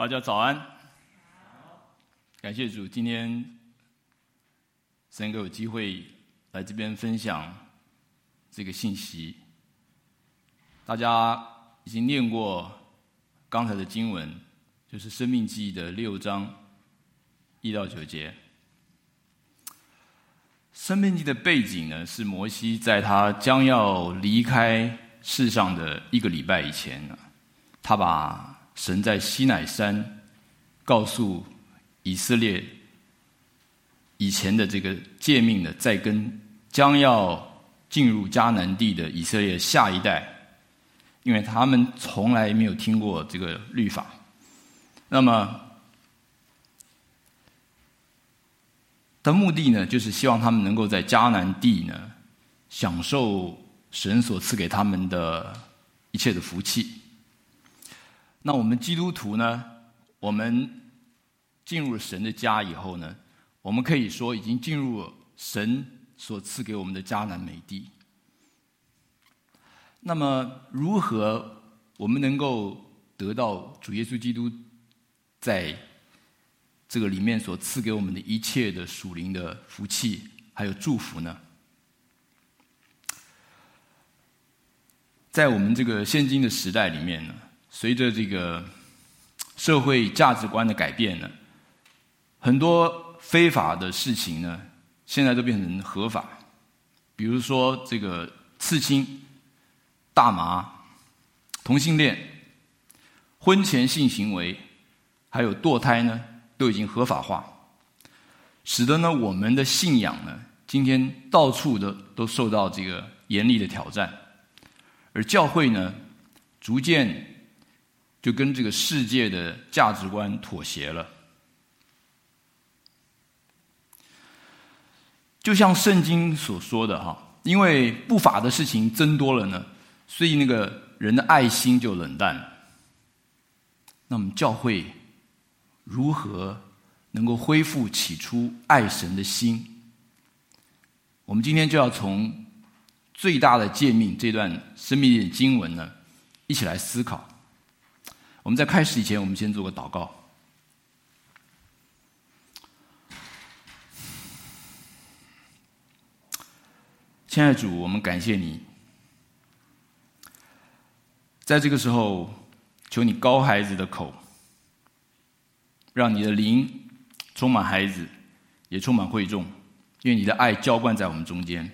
大家早安，感谢主，今天三个有机会来这边分享这个信息。大家已经念过刚才的经文，就是《生命记》的六章一到九节。《生命记》的背景呢，是摩西在他将要离开世上的一个礼拜以前，他把神在西乃山告诉以色列以前的这个诫命呢，在跟将要进入迦南地的以色列下一代，因为他们从来没有听过这个律法，那么的目的呢，就是希望他们能够在迦南地呢，享受神所赐给他们的一切的福气。那我们基督徒呢？我们进入神的家以后呢，我们可以说已经进入神所赐给我们的迦南美地。那么，如何我们能够得到主耶稣基督在这个里面所赐给我们的一切的属灵的福气还有祝福呢？在我们这个现今的时代里面呢？随着这个社会价值观的改变呢，很多非法的事情呢，现在都变成合法。比如说这个刺青、大麻、同性恋、婚前性行为，还有堕胎呢，都已经合法化，使得呢我们的信仰呢，今天到处的都受到这个严厉的挑战，而教会呢，逐渐。就跟这个世界的价值观妥协了，就像圣经所说的哈，因为不法的事情增多了呢，所以那个人的爱心就冷淡了。那么教会如何能够恢复起初爱神的心？我们今天就要从最大的诫命这段生命的经文呢，一起来思考。我们在开始以前，我们先做个祷告。亲爱的主，我们感谢你，在这个时候，求你高孩子的口，让你的灵充满孩子，也充满会众，愿你的爱浇灌在我们中间。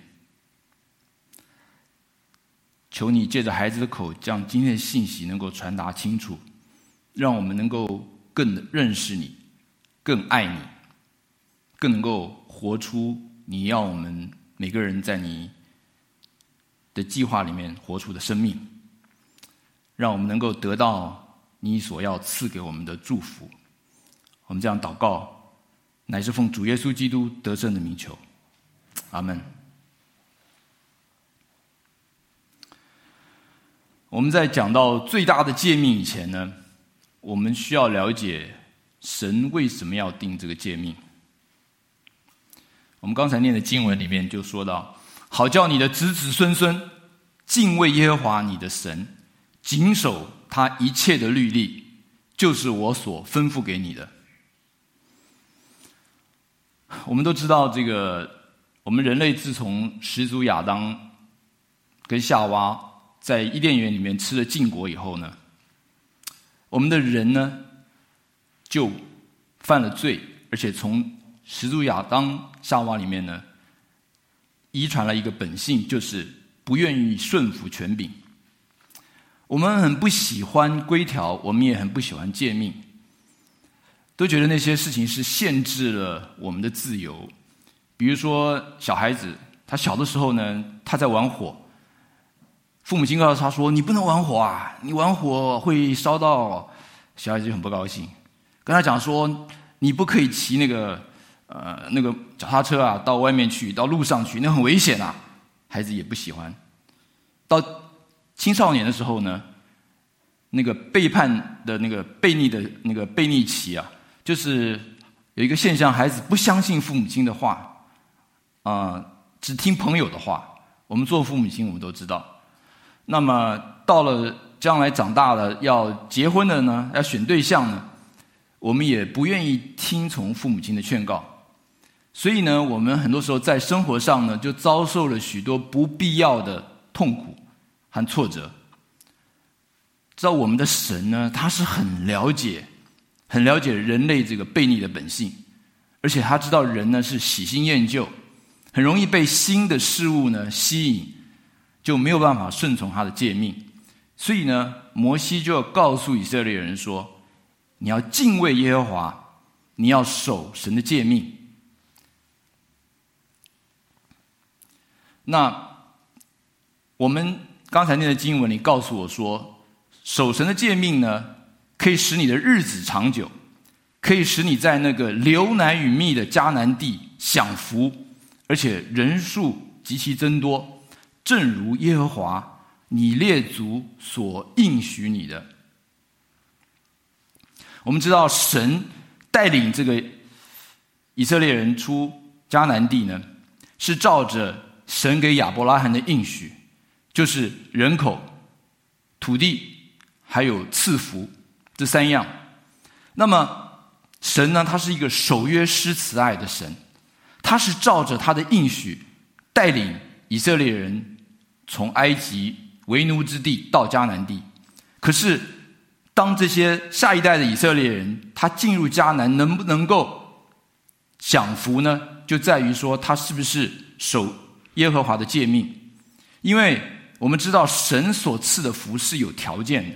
求你借着孩子的口，将今天的信息能够传达清楚。让我们能够更认识你，更爱你，更能够活出你要我们每个人在你的计划里面活出的生命。让我们能够得到你所要赐给我们的祝福。我们这样祷告，乃是奉主耶稣基督得胜的名求。阿门。我们在讲到最大的诫命以前呢，我们需要了解神为什么要定这个诫命。我们刚才念的经文里面就说到：“好叫你的子子孙孙敬畏耶和华你的神，谨守他一切的律例，就是我所吩咐给你的。”我们都知道，这个我们人类自从始祖亚当跟夏娃在伊甸园里面吃了禁果以后呢，我们的人呢，就犯了罪，而且从始祖亚当、夏娃里面呢，遗传了一个本性，就是不愿意顺服权柄。我们很不喜欢规条，我们也很不喜欢诫命，都觉得那些事情是限制了我们的自由。比如说，小孩子他小的时候呢，他在玩火。父母亲告诉他说：“你不能玩火啊！你玩火会烧到。”小孩子就很不高兴，跟他讲说：“你不可以骑那个呃那个脚踏车啊，到外面去，到路上去，那很危险啊！”孩子也不喜欢。到青少年的时候呢，那个背叛的那个悖逆的那个悖逆期啊，就是有一个现象，孩子不相信父母亲的话，啊、只听朋友的话。我们做父母亲，我们都知道。那么到了将来长大了要结婚的呢，要选对象呢，我们也不愿意听从父母亲的劝告，所以呢，我们很多时候在生活上呢，就遭受了许多不必要的痛苦和挫折。知道我们的神呢，他是很了解、很了解人类这个悖逆的本性，而且他知道人呢是喜新厌旧，很容易被新的事物呢吸引，就没有办法顺从他的诫命。所以呢，摩西就要告诉以色列人说。你要敬畏耶和华，你要守神的诫命。那我们刚才念的经文里告诉我说，守神的诫命呢，可以使你的日子长久，可以使你在那个流奶与蜜的迦南地享福，而且人数极其增多，正如耶和华你列祖所应许你的。我们知道，神带领这个以色列人出迦南地呢，是照着神给亚伯拉罕的应许，就是人口、土地还有赐福这三样。那么，神呢，他是一个守约施慈爱的神，他是照着他的应许带领以色列人从埃及为奴之地到迦南地，可是。当这些下一代的以色列人他进入迦南，能不能够享福呢？就在于说他是不是守耶和华的诫命。因为我们知道神所赐的福是有条件的，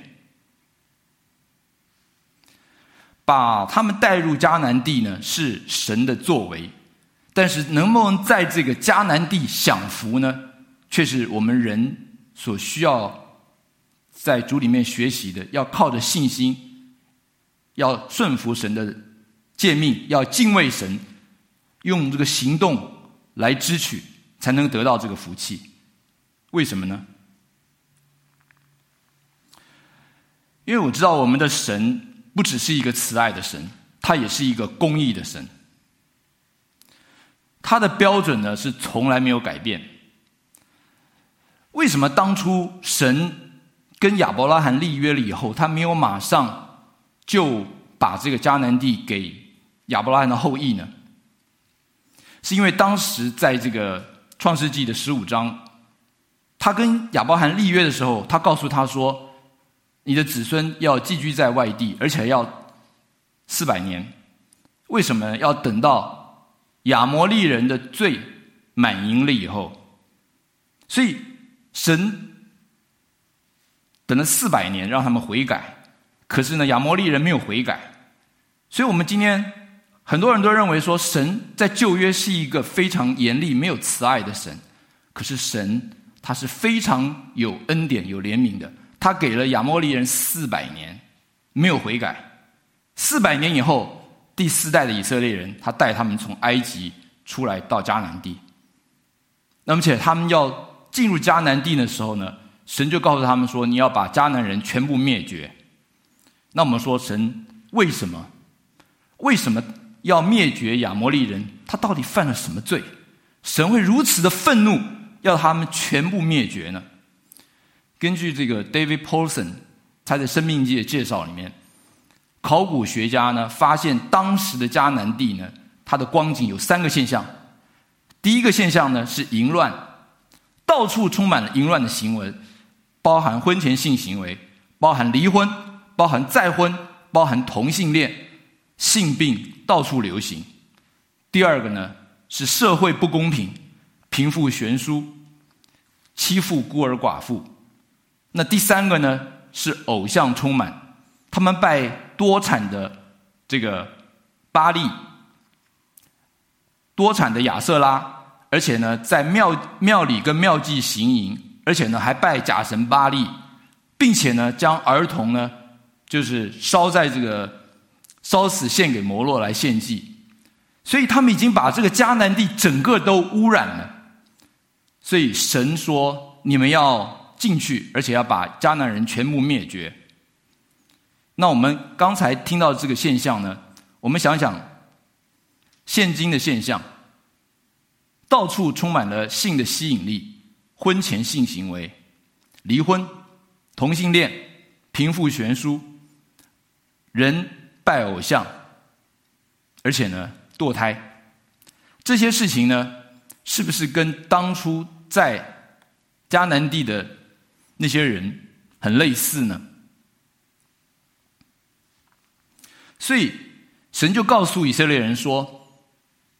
把他们带入迦南地呢，是神的作为，但是能不能在这个迦南地享福呢？却是我们人所需要。在主里面学习的，要靠着信心，要顺服神的诫命，要敬畏神，用这个行动来支取，才能得到这个福气。为什么呢？因为我知道我们的神不只是一个慈爱的神，他也是一个公义的神。他的标准呢，是从来没有改变。为什么当初神跟亚伯拉罕立约了以后，他没有马上就把这个迦南地给亚伯拉罕的后裔呢？是因为当时在这个创世纪的十五章，他跟亚伯拉罕立约的时候，他告诉他说：“你的子孙要寄居在外地，而且要四百年。为什么要等到亚摩利人的罪满盈了以后？所以神。”等了四百年，让他们悔改，可是呢，亚摩利人没有悔改，所以我们今天很多人都认为说，神在旧约是一个非常严厉、没有慈爱的神，可是神他是非常有恩典、有怜悯的，他给了亚摩利人四百年没有悔改，四百年以后，第四代的以色列人，他带他们从埃及出来到迦南地，那么且他们要进入迦南地的时候呢，神就告诉他们说：“你要把迦南人全部灭绝。”那我们说，神为什么为什么要灭绝亚摩利人？他到底犯了什么罪？神会如此的愤怒，要他们全部灭绝呢？根据这个 David Paulson 他在《生命记》的介绍里面，考古学家呢发现当时的迦南地呢，它的光景有三个现象。第一个现象呢是淫乱，到处充满了淫乱的行为。包含婚前性行为，包含离婚，包含再婚，包含同性恋，性病到处流行。第二个呢，是社会不公平，贫富悬殊，欺负孤儿寡妇。那第三个呢，是偶像充满，他们拜多产的这个巴力，多产的亚瑟拉，而且呢，在庙庙里跟庙妓行淫。而且呢，还拜假神巴力，并且呢，将儿童呢，就是烧在这个烧死献给摩洛来献祭，所以他们已经把这个迦南地整个都污染了。所以神说：“你们要进去，而且要把迦南人全部灭绝。”那我们刚才听到这个现象呢，我们想想，现今的现象，到处充满了性的吸引力。婚前性行为、离婚、同性恋、贫富悬殊、人拜偶像。而且呢堕胎，这些事情呢，是不是跟当初在迦南地的那些人很类似呢？所以神就告诉以色列人说：“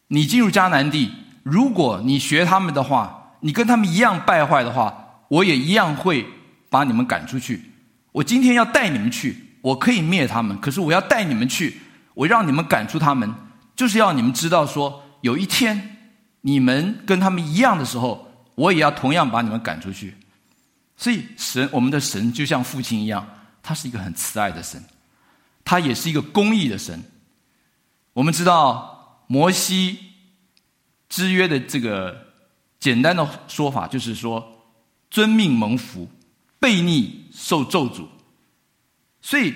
你进入迦南地，如果你学他们的话，你跟他们一样败坏的话，我也一样会把你们赶出去。我今天要带你们去。”我可以灭他们，可是我要带你们去，我让你们赶出他们，就是要你们知道说，有一天你们跟他们一样的时候，我也要同样把你们赶出去。所以神，我们的神就像父亲一样，他是一个很慈爱的神，他也是一个公义的神。我们知道摩西之约的这个简单的说法，就是说遵命蒙福，悖逆受咒诅。所以，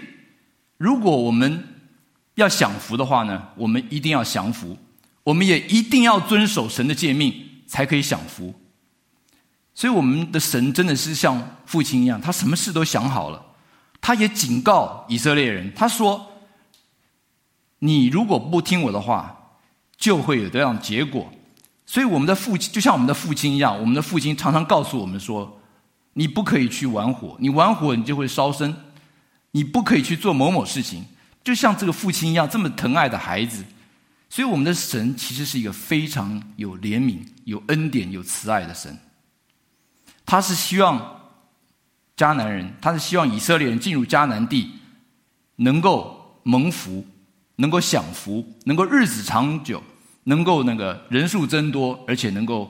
如果我们要享福的话呢，我们一定要降服，我们也一定要遵守神的诫命，才可以享福。所以，我们的神真的是像父亲一样，他什么事都想好了。他也警告以色列人，他说：“你如果不听我的话，就会有这样结果。”所以，我们的父亲就像我们的父亲一样，我们的父亲常常告诉我们说：“你不可以去玩火，你玩火你就会烧身。”你不可以去做某某事情，就像这个父亲一样这么疼爱的孩子，所以我们的神其实是一个非常有怜悯、有恩典、有慈爱的神。他是希望迦南人，他是希望以色列人进入迦南地，能够蒙福，能够享福，能够日子长久，能够那个人数增多，而且能够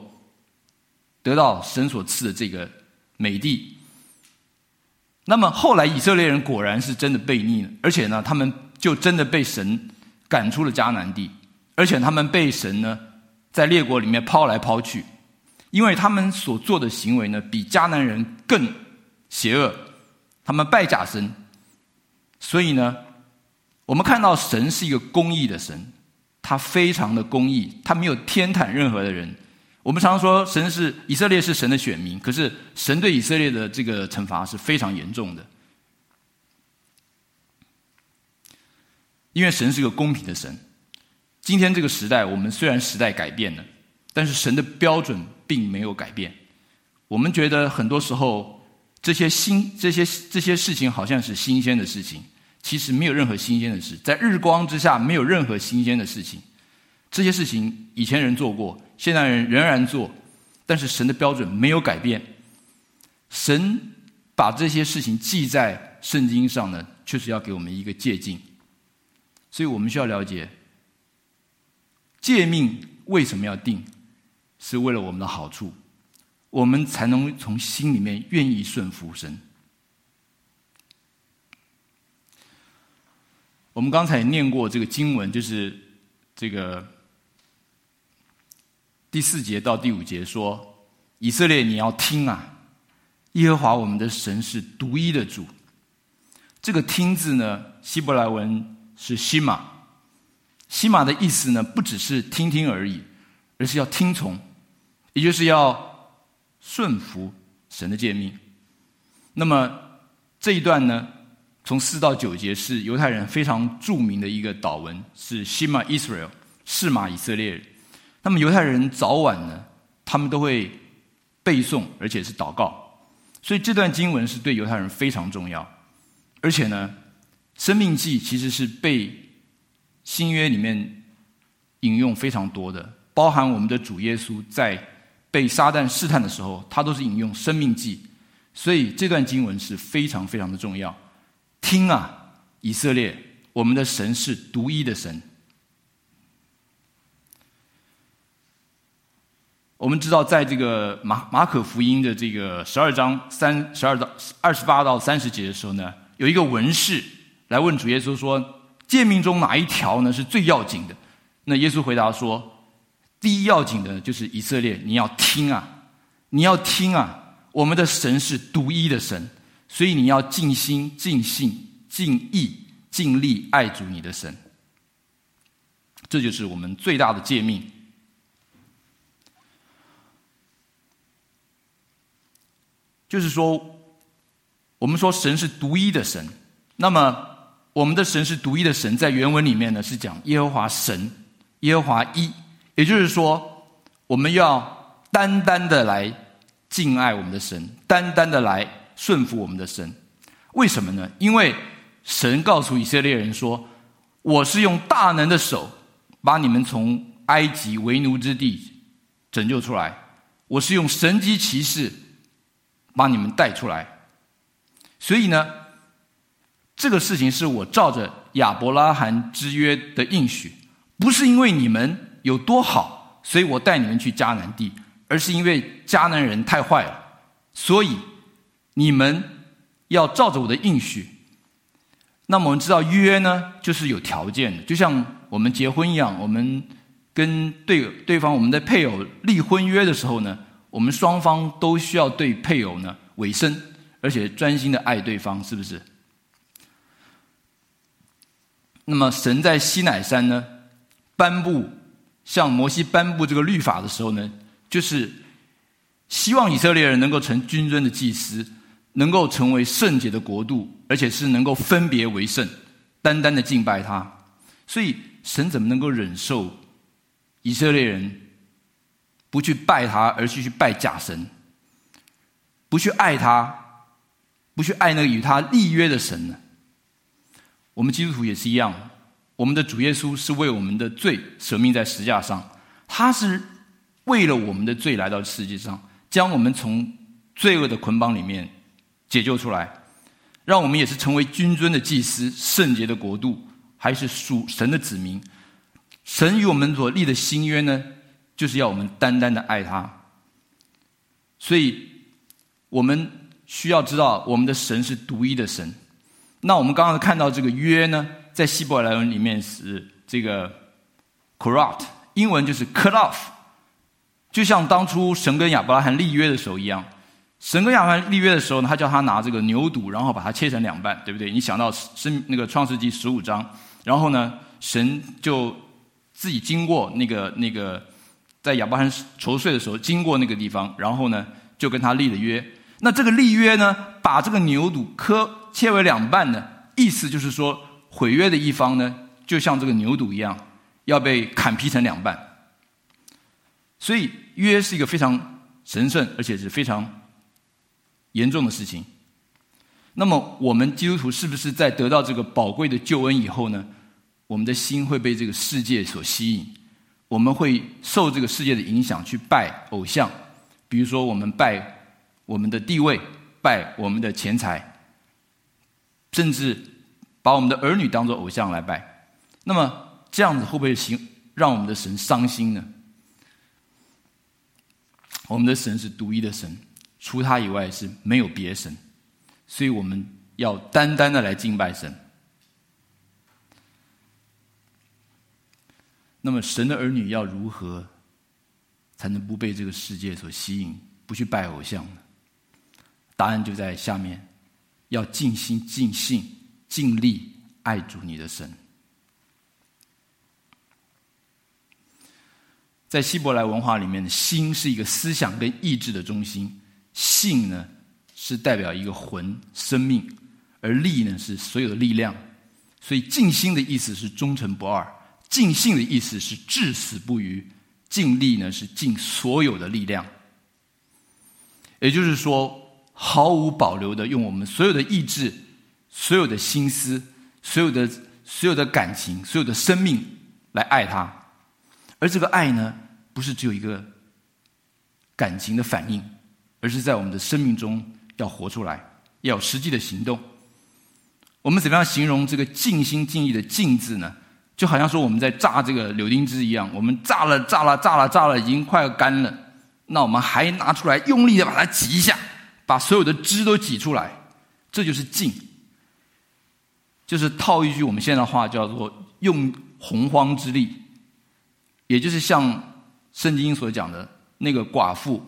得到神所赐的这个美地。那么后来以色列人果然是真的悖逆了，而且呢，他们就真的被神赶出了迦南地，而且他们被神呢在列国里面抛来抛去，因为他们所做的行为呢比迦南人更邪恶，他们拜假神，所以呢，我们看到神是一个公义的神，他非常的公义，他没有偏袒任何的人。我们常说，神是以色列是神的选民，可是神对以色列的这个惩罚是非常严重的，因为神是个公平的神。今天这个时代，我们虽然时代改变了，但是神的标准并没有改变。我们觉得很多时候这些新这些这些事情好像是新鲜的事情，其实没有任何新鲜的事，在日光之下没有任何新鲜的事情。这些事情以前人做过。现代人仍然做，但是神的标准没有改变。神把这些事情记在圣经上呢，就是要给我们一个诫命。所以我们需要了解，诫命为什么要定，是为了我们的好处，我们才能从心里面愿意顺服神。我们刚才念过这个经文，就是这个。第四节到第五节说：“以色列，你要听啊！耶和华我们的神是独一的主。”这个“听”字呢，希伯来文是“西马”。西马的意思呢，不只是听听而已，而是要听从，也就是要顺服神的诫命。那么这一段呢，从四到九节是犹太人非常著名的一个祷文，是“西马 Israel”，示玛以色列人。那么犹太人早晚呢，他们都会背诵，而且是祷告，所以这段经文是对犹太人非常重要。而且呢，《生命记》其实是被新约里面引用非常多的，包含我们的主耶稣在被撒旦试探的时候，他都是引用《生命记》，所以这段经文是非常非常的重要。听啊，以色列，我们的神是独一的神。我们知道，在这个马马可福音的这个十二章三十二到二十八到三十节的时候呢，有一个文士来问主耶稣说：“诫命中哪一条呢是最要紧的？”那耶稣回答说：“第一要紧的就是以色列，你要听啊，你要听啊！我们的神是独一的神，所以你要尽心、尽性、尽意、尽力爱主你的神。这就是我们最大的诫命。”就是说，我们说神是独一的神，那么我们的神是独一的神，在原文里面呢是讲耶和华神，耶和华一，也就是说，我们要单单的来敬爱我们的神，单单的来顺服我们的神。为什么呢？因为神告诉以色列人说：“我是用大能的手把你们从埃及为奴之地拯救出来，我是用神迹奇事把你们带出来。”所以呢，这个事情是我照着亚伯拉罕之约的应许，不是因为你们有多好，所以我带你们去迦南地，而是因为迦南人太坏了，所以你们要照着我的应许。那么我们知道约呢，就是有条件的，就像我们结婚一样，我们跟对对方我们的配偶立婚约的时候呢，我们双方都需要对配偶呢委身，而且专心的爱对方，是不是？那么，神在西乃山呢，颁布向摩西颁布这个律法的时候呢，就是希望以色列人能够成君尊的祭司，能够成为圣洁的国度，而且是能够分别为圣，单单的敬拜他。所以，神怎么能够忍受以色列人不去拜他，而去去拜假神，不去爱他，不去爱那个与他立约的神呢？我们基督徒也是一样，我们的主耶稣是为我们的罪舍命在十架上，他是为了我们的罪来到世界上，将我们从罪恶的捆绑里面解救出来，让我们也是成为君尊的祭司、圣洁的国度，还是属神的子民。神与我们所立的新约呢，就是要我们单单的爱他。所以，我们需要知道，我们的神是独一的神。那我们刚刚看到这个约呢，在希伯来文里面是这个 “karat”，英文就是 “cut off”，就像当初神跟亚伯拉罕立约的时候一样。神跟亚伯拉罕立约的时候呢，他叫他拿这个牛犊，然后把它切成两半，对不对？你想到是那个创世纪十五章，然后呢，神就自己经过那个那个在亚伯罕熟睡的时候经过那个地方，然后呢就跟他立了约。那这个立约呢，把这个牛犊磕。切为两半呢，意思就是说，毁约的一方呢，就像这个牛犊一样，要被砍劈成两半。所以约是一个非常神圣，而且是非常严重的事情。那么，我们基督徒是不是在得到这个宝贵的救恩以后呢，我们的心会被这个世界所吸引，我们会受这个世界的影响去拜偶像，比如说我们拜我们的地位，拜我们的钱财。甚至把我们的儿女当做偶像来拜，那么这样子会不会行让我们的神伤心呢？我们的神是独一的神，除他以外是没有别神，所以我们要单单的来敬拜神。那么神的儿女要如何才能不被这个世界所吸引，不去拜偶像呢？答案就在下面。要尽心、尽性、尽力爱主你的神。在希伯来文化里面，心是一个思想跟意志的中心，性呢是代表一个魂、生命，而力呢是所有的力量。所以尽心的意思是忠诚不二，尽性的意思是至死不渝，尽力呢是尽所有的力量。也就是说。毫无保留的用我们所有的意志、所有的心思、所有的所有的感情、所有的生命来爱他，而这个爱呢，不是只有一个感情的反应，而是在我们的生命中要活出来，要有实际的行动。我们怎么样形容这个尽心尽意的“尽”字呢？就好像说我们在榨这个柳丁汁一样，我们榨了、榨了、榨了、榨了，已经快要干了，那我们还拿出来，用力的把它挤一下。把所有的汁都挤出来，这就是尽。就是套一句我们现在的话，叫做用洪荒之力，也就是像圣经所讲的那个寡妇，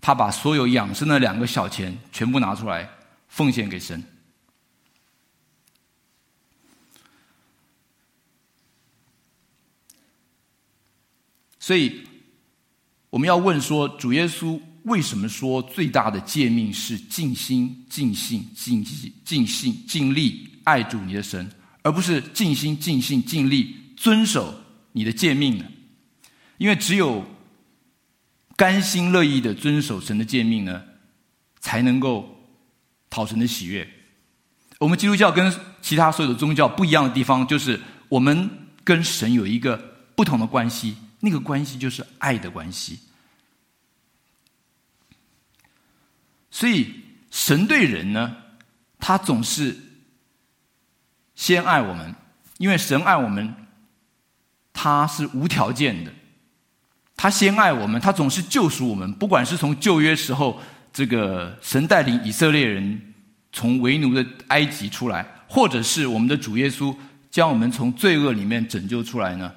他把所有养生的两个小钱全部拿出来奉献给神。所以我们要问说，主耶稣。为什么说最大的诫命是尽心、尽性、尽尽尽性、尽力爱主你的神，而不是尽心、尽性、尽力遵守你的诫命呢？因为只有甘心乐意的遵守神的诫命呢，才能够讨神的喜悦。我们基督教跟其他所有的宗教不一样的地方，就是我们跟神有一个不同的关系，那个关系就是爱的关系。所以神对人呢，他总是先爱我们，因为神爱我们，他是无条件的。他先爱我们，他总是救赎我们。不管是从旧约时候，这个神带领以色列人从为奴的埃及出来，或者是我们的主耶稣将我们从罪恶里面拯救出来呢，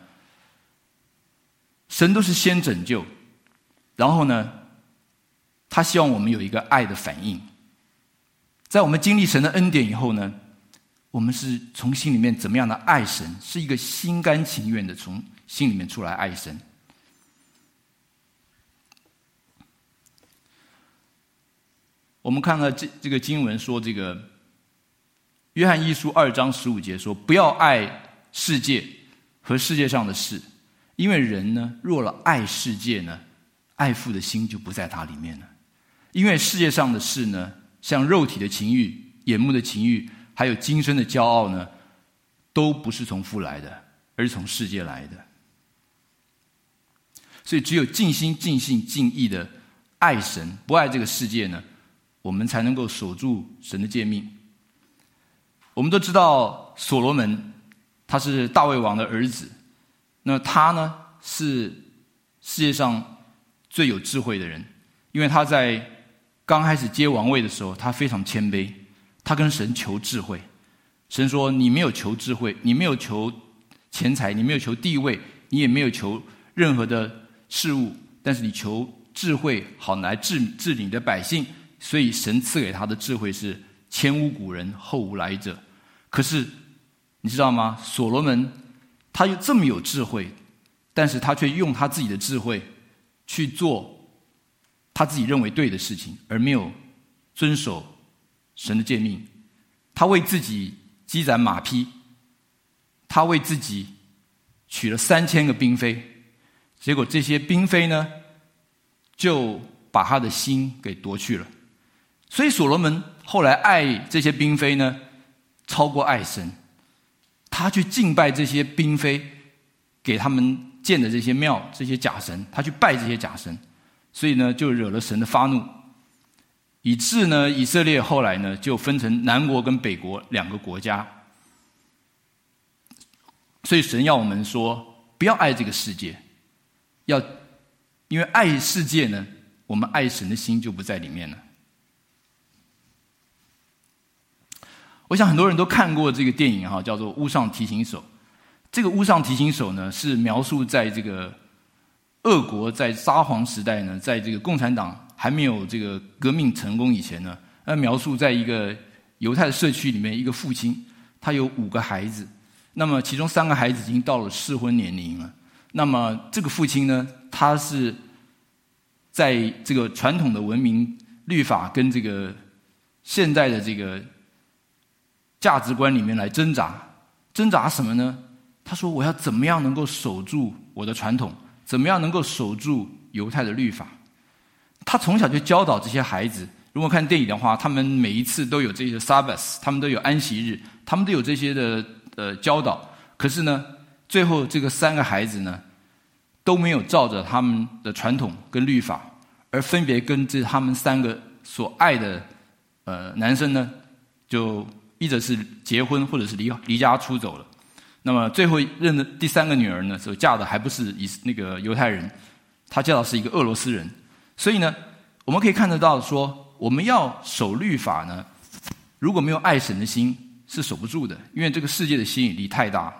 神都是先拯救，然后呢，他希望我们有一个爱的反应。在我们经历神的恩典以后呢，我们是从心里面怎么样的爱神，是一个心甘情愿的从心里面出来爱神。我们看到这这个经文说，这个约翰一书二章十五节说：“不要爱世界和世界上的事，因为人呢，若了爱世界呢，爱父的心就不在他里面了。因为世界上的事呢，像肉体的情欲、眼目的情欲，还有今生的骄傲呢，都不是从父来的，而是从世界来的。所以，只有尽心、尽性、尽意的爱神，不爱这个世界呢。”我们才能够守住神的诫命。我们都知道所罗门，他是大卫王的儿子，那他呢是世界上最有智慧的人，因为他在刚开始接王位的时候，他非常谦卑，他跟神求智慧。神说：“你没有求智慧，你没有求钱财，你没有求地位，你也没有求任何的事物，但是你求智慧，好来治治理你的百姓。”所以神赐给他的智慧是前无古人后无来者。可是你知道吗？所罗门他又这么有智慧，但是他却用他自己的智慧去做他自己认为对的事情，而没有遵守神的诫命。他为自己积攒马匹，他为自己娶了三千个嫔妃，结果这些嫔妃呢，就把他的心给夺去了。所以所罗门后来爱这些嫔妃呢，超过爱神。他去敬拜这些嫔妃，给他们建的这些庙、这些假神，他去拜这些假神，所以呢，就惹了神的发怒，以致呢，以色列后来呢，就分成南国跟北国两个国家。所以神要我们说，不要爱这个世界，要因为爱世界呢，我们爱神的心就不在里面了。我想很多人都看过这个电影哈，叫做《屋上提琴手》。这个屋上提琴手呢，是描述在这个俄国在沙皇时代呢，在这个共产党还没有这个革命成功以前呢，那描述在一个犹太社区里面，一个父亲他有五个孩子，那么其中三个孩子已经到了适婚年龄了。那么这个父亲呢，他是在这个传统的文明律法跟这个现代的这个。价值观里面来挣扎，挣扎什么呢？他说：“我要怎么样能够守住我的传统？怎么样能够守住犹太的律法？”他从小就教导这些孩子。如果看电影的话，他们每一次都有这些 Sabbath，他们都有安息日，他们都有这些的呃教导。可是呢，最后这个三个孩子呢，都没有照着他们的传统跟律法，而分别跟这他们三个所爱的呃男生呢，就。一者是结婚，或者是离离家出走了。那么最后认的第三个女儿呢，所嫁的还不是以那个犹太人，她嫁的是一个俄罗斯人。所以呢，我们可以看得到说，我们要守律法呢，如果没有爱神的心，是守不住的，因为这个世界的吸引力太大。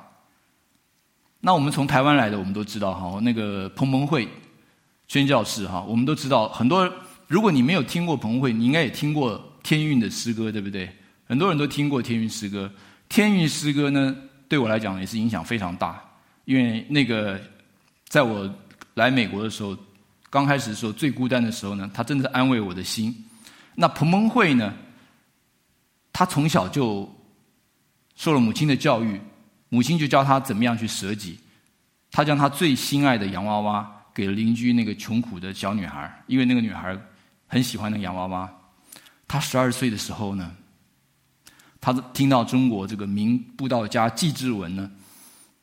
那我们从台湾来的，我们都知道哈，那个彭彭会宣教士哈，我们都知道很多。如果你没有听过彭会，你应该也听过天韵的诗歌，对不对？很多人都听过天韵诗歌，天韵诗歌呢，对我来讲也是影响非常大。因为那个，在我来美国的时候，刚开始的时候最孤单的时候呢，他真的是安慰我的心。那彭蒙慧呢，他从小就受了母亲的教育，母亲就教他怎么样去舍己。他将他最心爱的洋娃娃给了邻居那个穷苦的小女孩，因为那个女孩很喜欢那个洋娃娃。他十二岁的时候呢，他听到中国这个名布道家纪志文呢，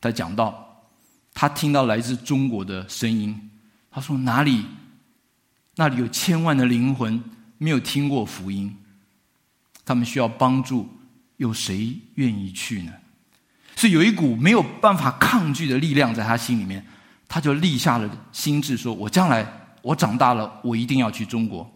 他讲到，他听到来自中国的声音，他说哪里，那里有千万的灵魂没有听过福音，他们需要帮助，有谁愿意去呢？是有一股没有办法抗拒的力量在他心里面，他就立下了心志，说：“我将来我长大了，我一定要去中国。”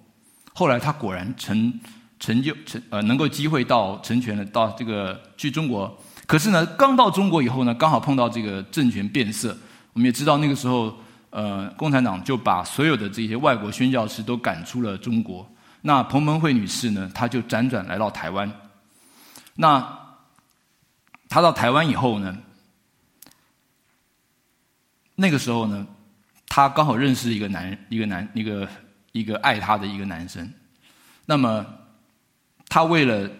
后来他果然成成就成呃，能够机会到成全了，到这个去中国。可是呢，刚到中国以后呢，刚好碰到这个政权变色。我们也知道那个时候，呃，共产党就把所有的这些外国宣教士都赶出了中国。那彭蒙惠女士呢，她就辗转来到台湾。那她到台湾以后呢，那个时候呢，她刚好认识一个男一个男一个。一个爱她的一个男生，那么他为了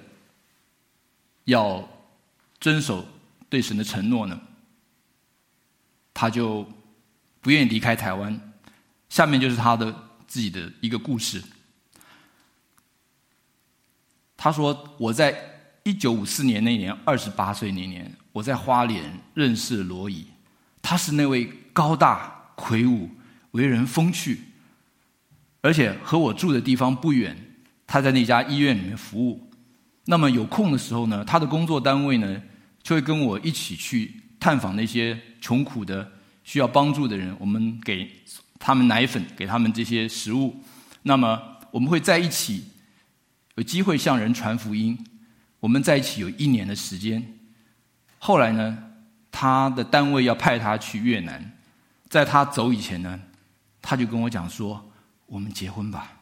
要遵守对神的承诺呢，他就不愿意离开台湾。下面就是他的自己的一个故事。他说：“我在一九五四年那年，二十八岁那年，我在花莲认识了罗伊。他是那位高大魁梧、为人风趣。”而且和我住的地方不远，他在那家医院里面服务。那么有空的时候呢，他的工作单位呢，就会跟我一起去探访那些穷苦的、需要帮助的人。我们给他们奶粉，给他们这些食物。那么我们会在一起，有机会向人传福音。我们在一起有一年的时间。后来呢，他的单位要派他去越南，在他走以前呢，他就跟我讲说。我们结婚吧。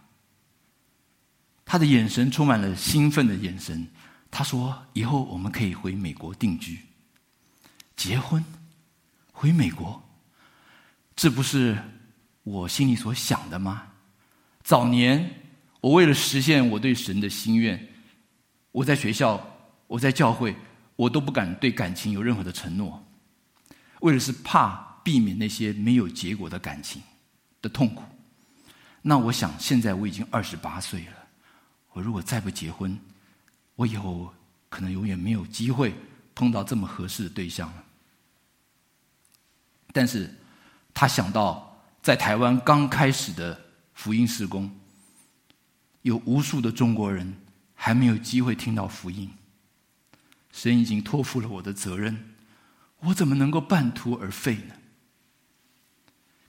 他的眼神充满了兴奋的眼神。他说：“以后我们可以回美国定居。”结婚，回美国，这不是我心里所想的吗？早年我为了实现我对神的心愿，我在学校，我在教会，我都不敢对感情有任何的承诺，为的是怕避免那些没有结果的感情的痛苦。那我想，现在我已经二十八岁了。我如果再不结婚，我以后可能永远没有机会碰到这么合适的对象了。但是，他想到在台湾刚开始的福音事工，有无数的中国人还没有机会听到福音。神已经托付了我的责任，我怎么能够半途而废呢？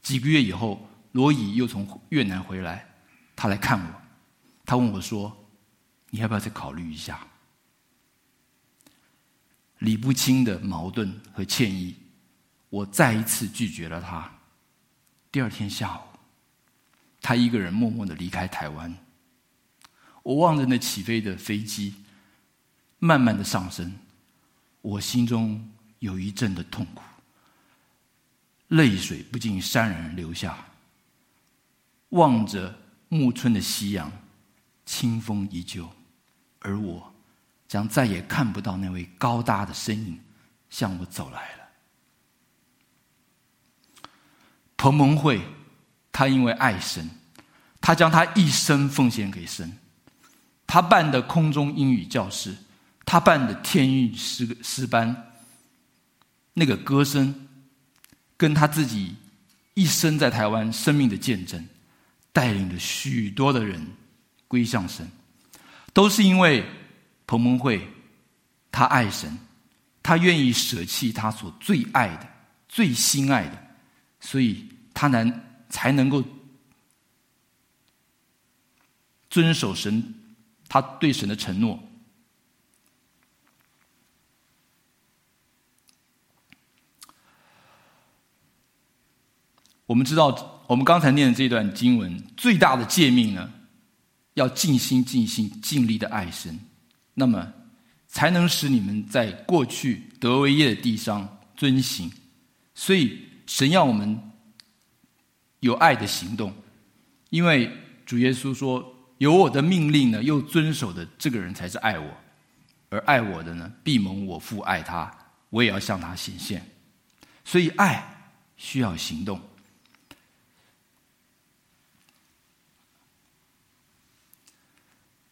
几个月以后。罗伊又从越南回来，他来看我，他问我说：“你要不要再考虑一下？”理不清的矛盾和歉意，我再一次拒绝了他。第二天下午，他一个人默默的离开台湾。我望着那起飞的飞机，慢慢的上升，我心中有一阵的痛苦，泪水不禁潸然流下。望着暮春的夕阳，清风依旧，而我将再也看不到那位高大的身影向我走来了。彭蒙惠，他因为爱神，他将他一生奉献给神。他办的空中英语教室，他办的天韵诗诗班，那个歌声，跟他自己一生在台湾生命的见证。带领着许多的人归向神，都是因为彭蒙惠，他爱神，他愿意舍弃他所最爱的、最心爱的，所以他能才能够遵守神他对神的承诺。我们知道。我们刚才念的这段经文，最大的诫命呢，要尽心、尽心、尽力的爱神，那么才能使你们在过去得为业的地上遵行。所以神要我们有爱的行动，因为主耶稣说：“有我的命令呢，又遵守的这个人才是爱我。”而爱我的呢，必蒙我父爱他，我也要向他显现。所以爱需要行动。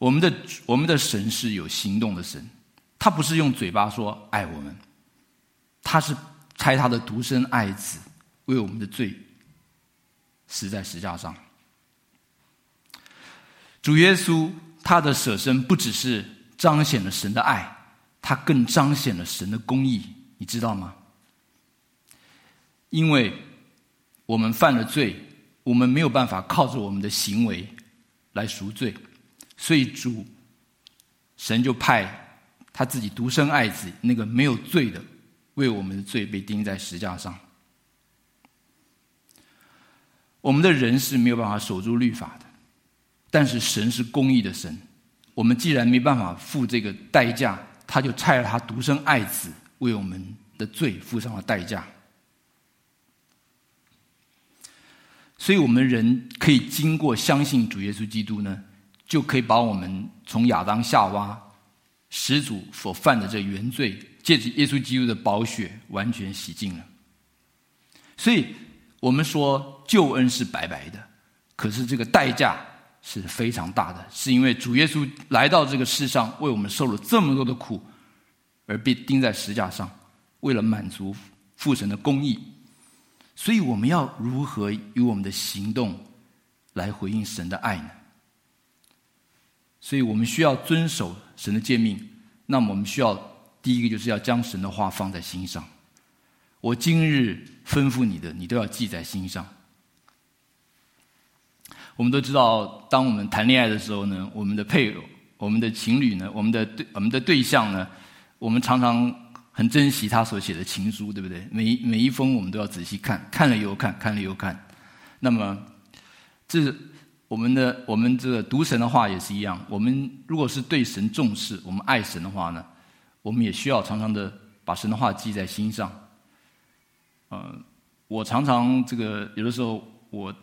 我们的我们的神是有行动的神，他不是用嘴巴说爱我们，他是差他的独生爱子为我们的罪死在十架上。主耶稣他的舍身不只是彰显了神的爱，他更彰显了神的公义，你知道吗？因为我们犯了罪，我们没有办法靠着我们的行为来赎罪。所以主神就派他自己独生爱子，那个没有罪的，为我们的罪被钉在石架上。我们的人是没有办法守住律法的，但是神是公义的神。我们既然没办法付这个代价，他就差了他独生爱子为我们的罪付上了代价。所以我们人可以经过相信主耶稣基督呢，就可以把我们从亚当夏娃始祖所犯的这原罪，借着耶稣基督的宝血完全洗净了。所以我们说救恩是白白的，可是这个代价是非常大的，是因为主耶稣来到这个世上，为我们受了这么多的苦，而被钉在十架上，为了满足父神的公义。所以我们要如何以我们的行动来回应神的爱呢？所以我们需要遵守神的诫命。那么我们需要第一个就是要将神的话放在心上。我今日吩咐你的，你都要记在心上。我们都知道，当我们谈恋爱的时候呢，我们的配偶、我们的情侣呢，我们的对我们的对象呢，我们常常很珍惜他所写的情书，对不对？每每一封我们都要仔细看，看了又看，看了又看。那么这。我们的我们这个读神的话也是一样。我们如果是对神重视，我们爱神的话呢，我们也需要常常的把神的话记在心上。呃，我常常这个有的时候，我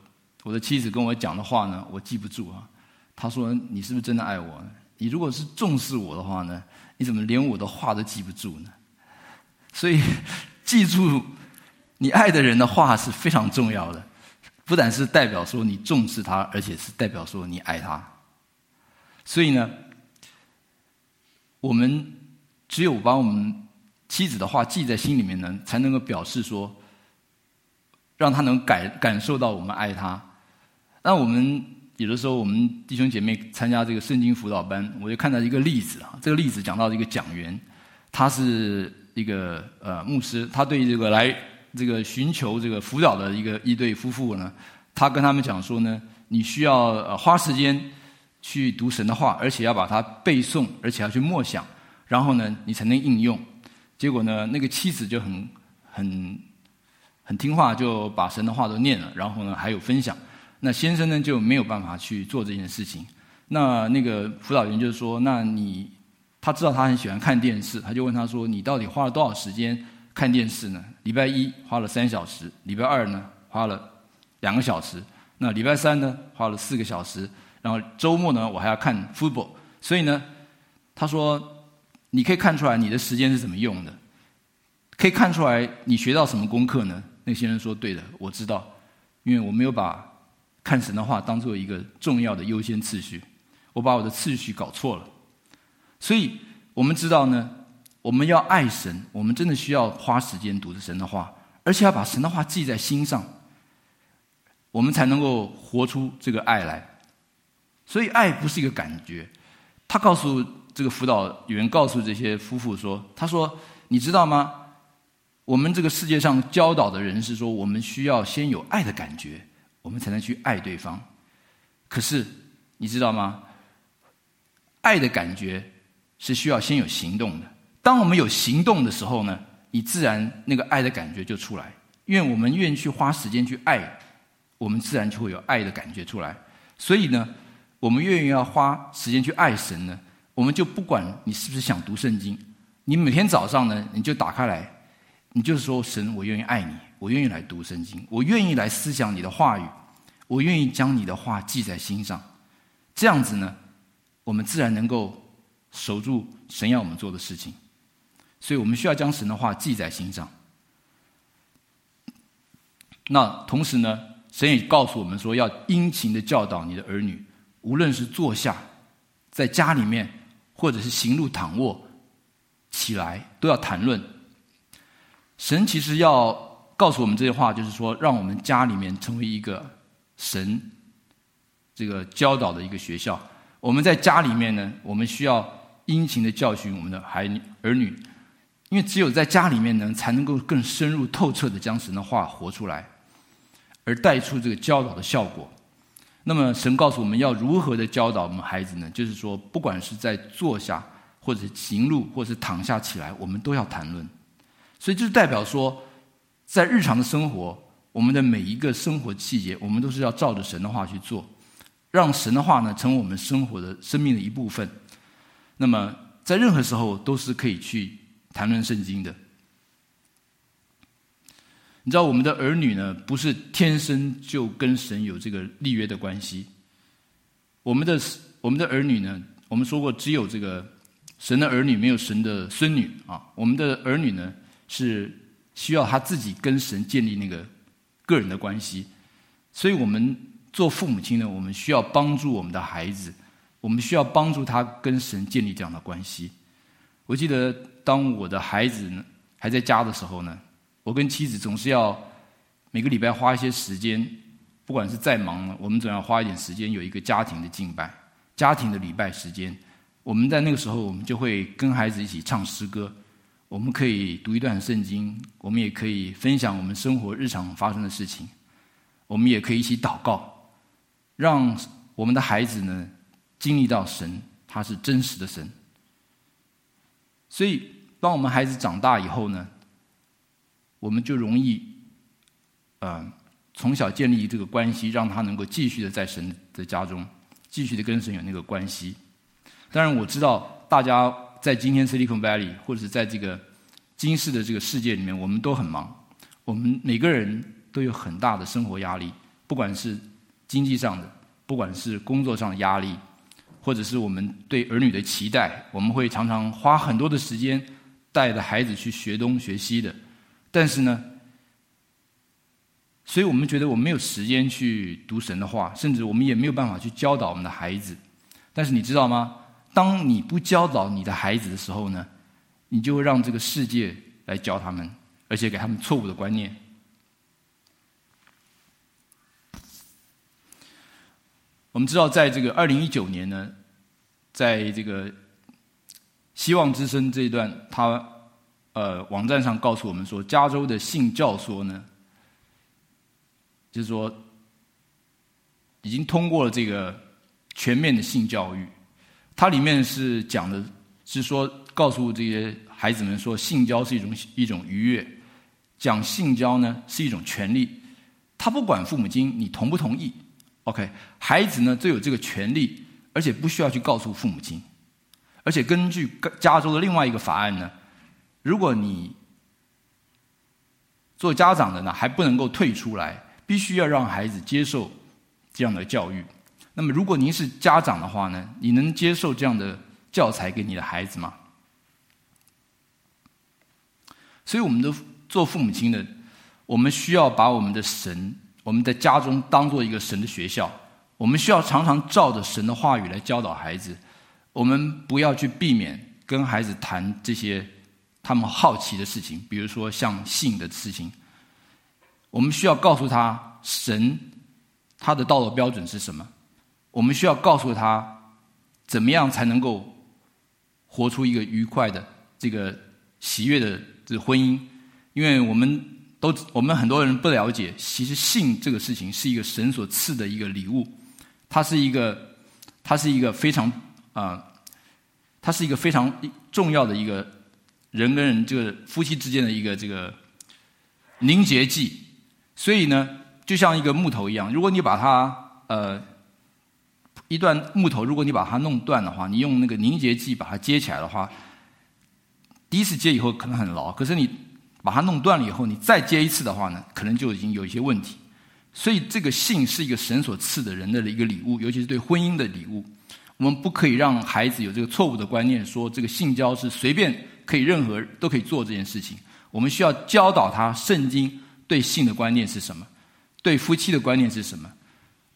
我的妻子跟我讲的话呢，我记不住啊。她说：“你是不是真的爱我？你如果是重视我的话呢，你怎么连我的话都记不住呢？”所以，记住你爱的人的话是非常重要的。不但是代表说你重视他，而且是代表说你爱他。所以呢，我们只有把我们妻子的话记在心里面呢，才能够表示说，让他能感感受到我们爱他。那我们有的时候，我们弟兄姐妹参加这个圣经辅导班，我就看到一个例子啊。这个例子讲到一个讲员，他是一个呃牧师，他对这个来。这个寻求这个辅导的一个一对夫妇呢，他跟他们讲说呢，你需要呃花时间去读神的话，而且要把它背诵，而且要去默想，然后呢，你才能应用。结果呢，那个妻子就很很很听话，就把神的话都念了，然后呢，还有分享。那先生呢就没有办法去做这件事情。那那个辅导员就说，那你他知道他很喜欢看电视，他就问他说，你到底花了多少时间？看电视呢，礼拜一花了三小时，礼拜二呢花了两个小时，那礼拜三呢花了四个小时，然后周末呢我还要看 football，所以呢，他说你可以看出来你的时间是怎么用的，可以看出来你学到什么功课呢？那些人说对的，我知道，因为我没有把看神的话当做一个重要的优先次序，我把我的次序搞错了，所以我们知道呢。我们要爱神，我们真的需要花时间读着神的话，而且要把神的话记在心上，我们才能够活出这个爱来。所以，爱不是一个感觉。他告诉这个辅导员，告诉这些夫妇说：“他说，你知道吗？我们这个世界上教导的人是说，我们需要先有爱的感觉，我们才能去爱对方。可是，你知道吗？爱的感觉是需要先有行动的。”当我们有行动的时候呢，你自然那个爱的感觉就出来，因为我们愿意去花时间去爱，我们自然就会有爱的感觉出来。所以呢，我们愿意要花时间去爱神呢，我们就不管你是不是想读圣经，你每天早上呢，你就打开来，你就是说神，我愿意爱你，我愿意来读圣经，我愿意来思想你的话语，我愿意将你的话记在心上，这样子呢，我们自然能够守住神要我们做的事情。所以我们需要将神的话记在心上。那同时呢，神也告诉我们说，要殷勤的教导你的儿女，无论是坐下，在家里面，或者是行路躺卧，起来都要谈论。神其实要告诉我们这些话，就是说，让我们家里面成为一个神这个教导的一个学校。我们在家里面呢，我们需要殷勤的教训我们的孩儿女，因为只有在家里面呢，才能够更深入透彻的将神的话活出来。而带出这个教导的效果。那么，神告诉我们要如何的教导我们孩子呢？就是说，不管是在坐下，或者是行路，或是躺下起来，我们都要谈论。所以，就是代表说，在日常的生活，我们的每一个生活细节，我们都是要照着神的话去做，让神的话呢，成为我们生活的生命的一部分。那么，在任何时候都是可以去谈论圣经的。你知道我们的儿女呢，不是天生就跟神有这个立约的关系。我们的我们的儿女呢，我们说过，只有这个神的儿女，没有神的孙女啊。我们的儿女呢，是需要他自己跟神建立那个个人的关系。所以，我们做父母亲呢，我们需要帮助我们的孩子，我们需要帮助他跟神建立这样的关系。我记得，当我的孩子还在家的时候呢。我跟妻子总是要每个礼拜花一些时间，不管是再忙呢，我们总要花一点时间有一个家庭的敬拜、家庭的礼拜时间。我们在那个时候，我们就会跟孩子一起唱诗歌，我们可以读一段圣经，我们也可以分享我们生活日常发生的事情，我们也可以一起祷告，让我们的孩子呢经历到神，他是真实的神。所以，当我们孩子长大以后呢，我们就容易，呃，从小建立这个关系，让他能够继续的在神的家中，继续的跟神有那个关系。当然，我知道大家在今天 Silicon Valley 或者是在这个今世的这个世界里面，我们都很忙，我们每个人都有很大的生活压力，不管是经济上的，不管是工作上的压力，或者是我们对儿女的期待，我们会常常花很多的时间带着孩子去学东学西的。但是呢，所以我们觉得我们没有时间去读神的话，甚至我们也没有办法去教导我们的孩子。但是你知道吗？当你不教导你的孩子的时候呢，你就会让这个世界来教他们，而且给他们错误的观念。我们知道，在这个二零一九年呢，在这个希望之声这一段，他。呃，网站上告诉我们说，加州的性教唆呢，就是说已经通过了这个全面的性教育。它里面是讲的，是说告诉这些孩子们说，性交是一种一种愉悦，讲性交呢是一种权利。他不管父母亲你同不同意，OK，孩子呢都有这个权利，而且不需要去告诉父母亲。而且根据加州的另外一个法案呢。如果你做家长的呢，还不能够退出来，必须要让孩子接受这样的教育。那么，如果您是家长的话呢，你能接受这样的教材给你的孩子吗？所以，我们的做父母亲的，我们需要把我们的神，我们在家中当做一个神的学校。我们需要常常照着神的话语来教导孩子。我们不要去避免跟孩子谈这些。他们好奇的事情，比如说像性的事情，我们需要告诉他神他的道德标准是什么。我们需要告诉他怎么样才能够活出一个愉快的这个喜悦的这个婚姻。因为我们都我们很多人不了解，其实性这个事情是一个神所赐的一个礼物，它是一个它是一个非常啊、呃，它是一个非常重要的一个。人跟人这个夫妻之间的一个这个凝结剂，所以呢，就像一个木头一样，如果你把它呃一段木头，如果你把它弄断的话，你用那个凝结剂把它接起来的话，第一次接以后可能很牢，可是你把它弄断了以后，你再接一次的话呢，可能就已经有一些问题。所以这个性是一个神所赐的人的一个礼物，尤其是对婚姻的礼物。我们不可以让孩子有这个错误的观念，说这个性交是随便可以任何都可以做这件事情。我们需要教导他圣经对性的观念是什么，对夫妻的观念是什么。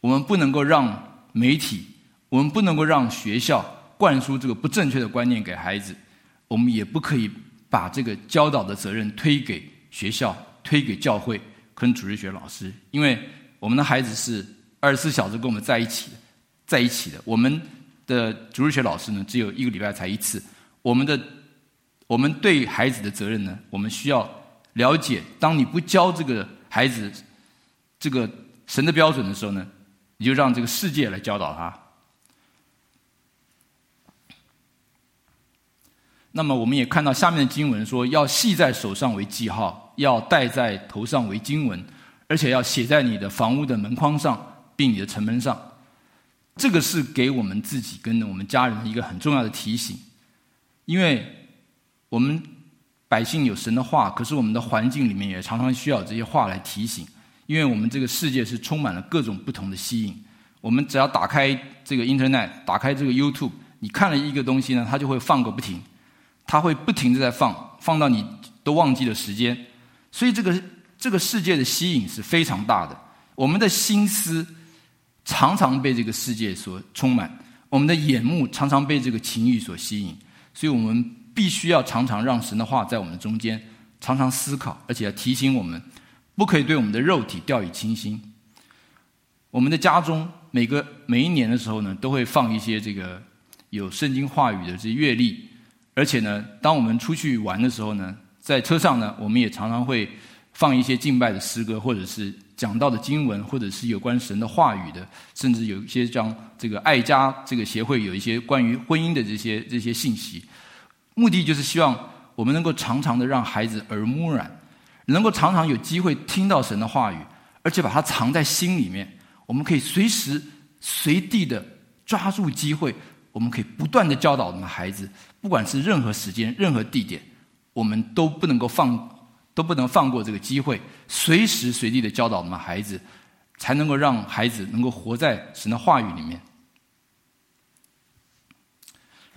我们不能够让媒体，我们不能够让学校灌输这个不正确的观念给孩子。我们也不可以把这个教导的责任推给学校、推给教会跟主日学老师，因为我们的孩子是二十四小时跟我们在一起的，在一起的。我们。的主日学老师呢，只有一个礼拜才一次。我们的我们对孩子的责任呢，我们需要了解。当你不教这个孩子这个神的标准的时候呢，你就让这个世界来教导他。那么我们也看到下面的经文说，要系在手上为记号，要戴在头上为经文，而且要写在你的房屋的门框上，并你的城门上。这个是给我们自己跟我们家人一个很重要的提醒，因为我们百姓有神的话，可是我们的环境里面也常常需要这些话来提醒，因为我们这个世界是充满了各种不同的吸引。我们只要打开这个 Internet，打开这个 YouTube，你看了一个东西呢，它就会放个不停，它会不停的在放，放到你都忘记了时间。所以这个这个世界的吸引是非常大的，我们的心思。常常被这个世界所充满，我们的眼目常常被这个情欲所吸引，所以我们必须要常常让神的话在我们中间，常常思考，而且要提醒我们，不可以对我们的肉体掉以轻心。我们的家中每个每一年的时候呢，都会放一些这个有圣经话语的这些乐历，而且呢，当我们出去玩的时候呢，在车上呢，我们也常常会放一些敬拜的诗歌，或者是。讲到的经文，或者是有关神的话语的，甚至有一些像这个爱家这个协会有一些关于婚姻的这些这些信息，目的就是希望我们能够常常的让孩子耳目染，能够常常有机会听到神的话语，而且把它藏在心里面。我们可以随时随地的抓住机会，我们可以不断的教导我们的孩子，不管是任何时间、任何地点，我们都不能够放。都不能放过这个机会，随时随地的教导我们孩子，才能够让孩子能够活在神的话语里面。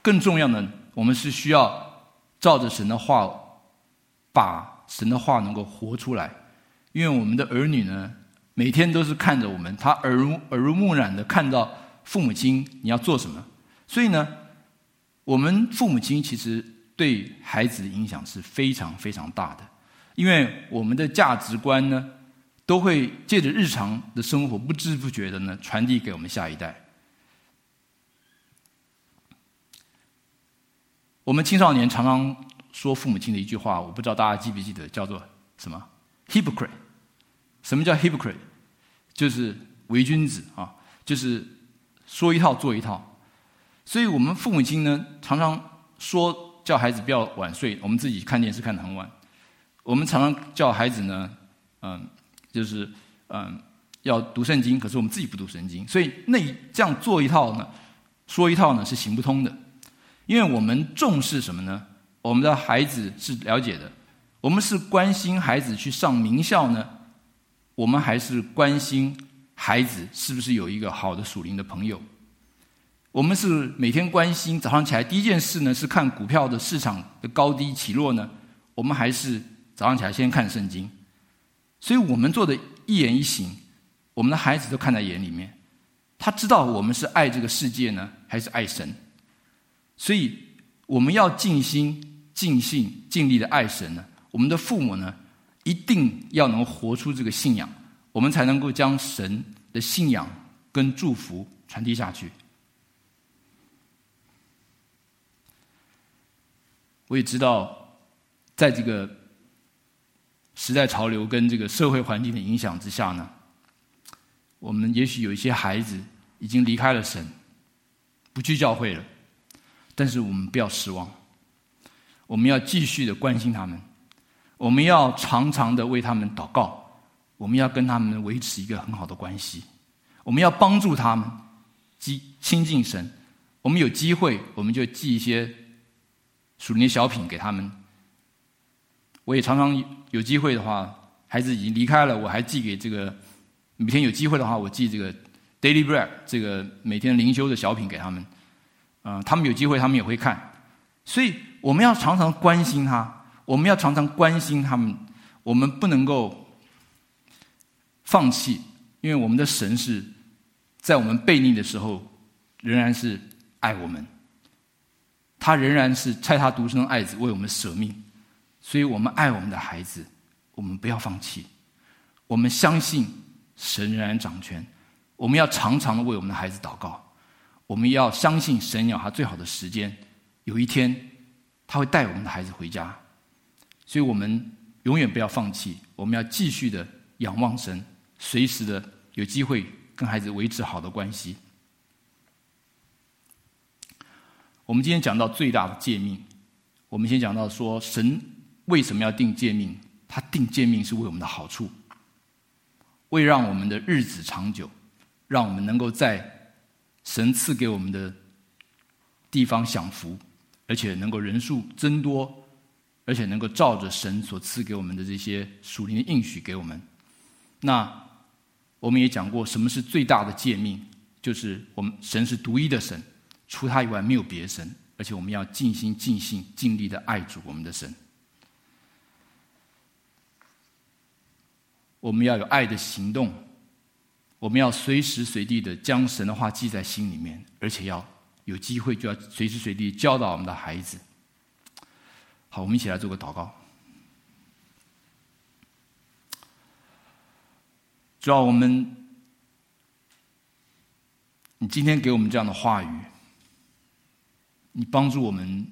更重要的，我们是需要照着神的话，把神的话能够活出来。因为我们的儿女呢，每天都是看着我们，他耳濡耳濡目染的看到父母亲你要做什么，所以呢，我们父母亲其实对孩子的影响是非常非常大的。因为我们的价值观呢，都会借着日常的生活，不知不觉的呢，传递给我们下一代。我们青少年常常说父母亲的一句话，我不知道大家记不记得，叫做什么？hypocrite。什么叫 hypocrite？就是伪君子啊，就是说一套做一套。所以我们父母亲呢，常常说叫孩子不要晚睡，我们自己看电视看得很晚。我们常常叫孩子呢，嗯，就是嗯，要读圣经，可是我们自己不读圣经，所以那这样做一套呢，说一套呢是行不通的，因为我们重视什么呢？我们的孩子是了解的，我们是关心孩子去上名校呢，我们还是关心孩子是不是有一个好的属灵的朋友？我们是每天关心早上起来第一件事呢是看股票的市场的高低起落呢，我们还是？早上起来先看圣经，所以我们做的一言一行，我们的孩子都看在眼里面。他知道我们是爱这个世界呢，还是爱神。所以我们要尽心、尽性、尽力的爱神呢。我们的父母呢，一定要能活出这个信仰，我们才能够将神的信仰跟祝福传递下去。我也知道，在这个。时代潮流跟这个社会环境的影响之下呢，我们也许有一些孩子已经离开了神，不去教会了，但是我们不要失望，我们要继续的关心他们，我们要常常的为他们祷告，我们要跟他们维持一个很好的关系，我们要帮助他们亲亲近神，我们有机会我们就寄一些属灵小品给他们。我也常常有机会的话，孩子已经离开了，我还寄给这个每天有机会的话，我寄这个 Daily Bread 这个每天灵修的小品给他们。嗯、呃，他们有机会，他们也会看。所以我们要常常关心他，我们要常常关心他们，我们不能够放弃，因为我们的神是在我们悖逆的时候，仍然是爱我们，他仍然是差他独生爱子为我们舍命，所以我们爱我们的孩子，我们不要放弃，我们相信神仍然掌权，我们要常常的为我们的孩子祷告，我们要相信神有他最好的时间。有一天，他会带我们的孩子回家，所以我们永远不要放弃，我们要继续的仰望神，随时的有机会跟孩子维持好的关系。我们今天讲到最大的诫命，我们先讲到说神为什么要定诫命？他定诫命是为我们的好处，为让我们的日子长久，让我们能够在神赐给我们的地方享福。而且能够人数增多，而且能够照着神所赐给我们的这些属灵的应许给我们。那我们也讲过，什么是最大的诫命？就是我们神是独一的神，除他以外没有别神，而且我们要尽心尽性尽力的爱主我们的神。我们要有爱的行动，我们要随时随地的将神的话记在心里面，而且要。有机会就要随时随地教导我们的孩子。好，我们一起来做个祷告。主要我们，你今天给我们这样的话语，你帮助我们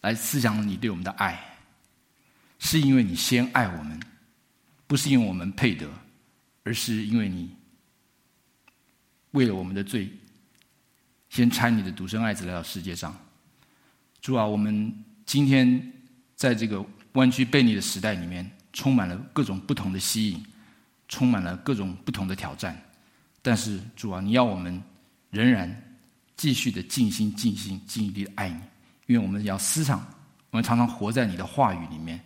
来思想你对我们的爱，是因为你先爱我们，不是因为我们配得，而是因为你为了我们的罪。先差你的独生爱子来到世界上，主啊，我们今天在这个弯曲悖逆的时代里面，充满了各种不同的吸引，充满了各种不同的挑战。但是主啊，你要我们仍然继续的尽心、尽心、尽力的爱你，因为我们要思想，我们常常活在你的话语里面。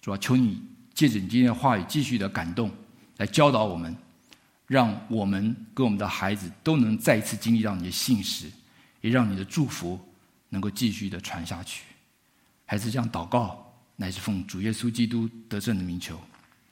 主啊，求你借着你今天的话语，继续的感动，来教导我们。让我们跟我们的孩子都能再一次经历到你的信实，也让你的祝福能够继续的传下去。还是这样祷告，乃是奉主耶稣基督得胜的名求。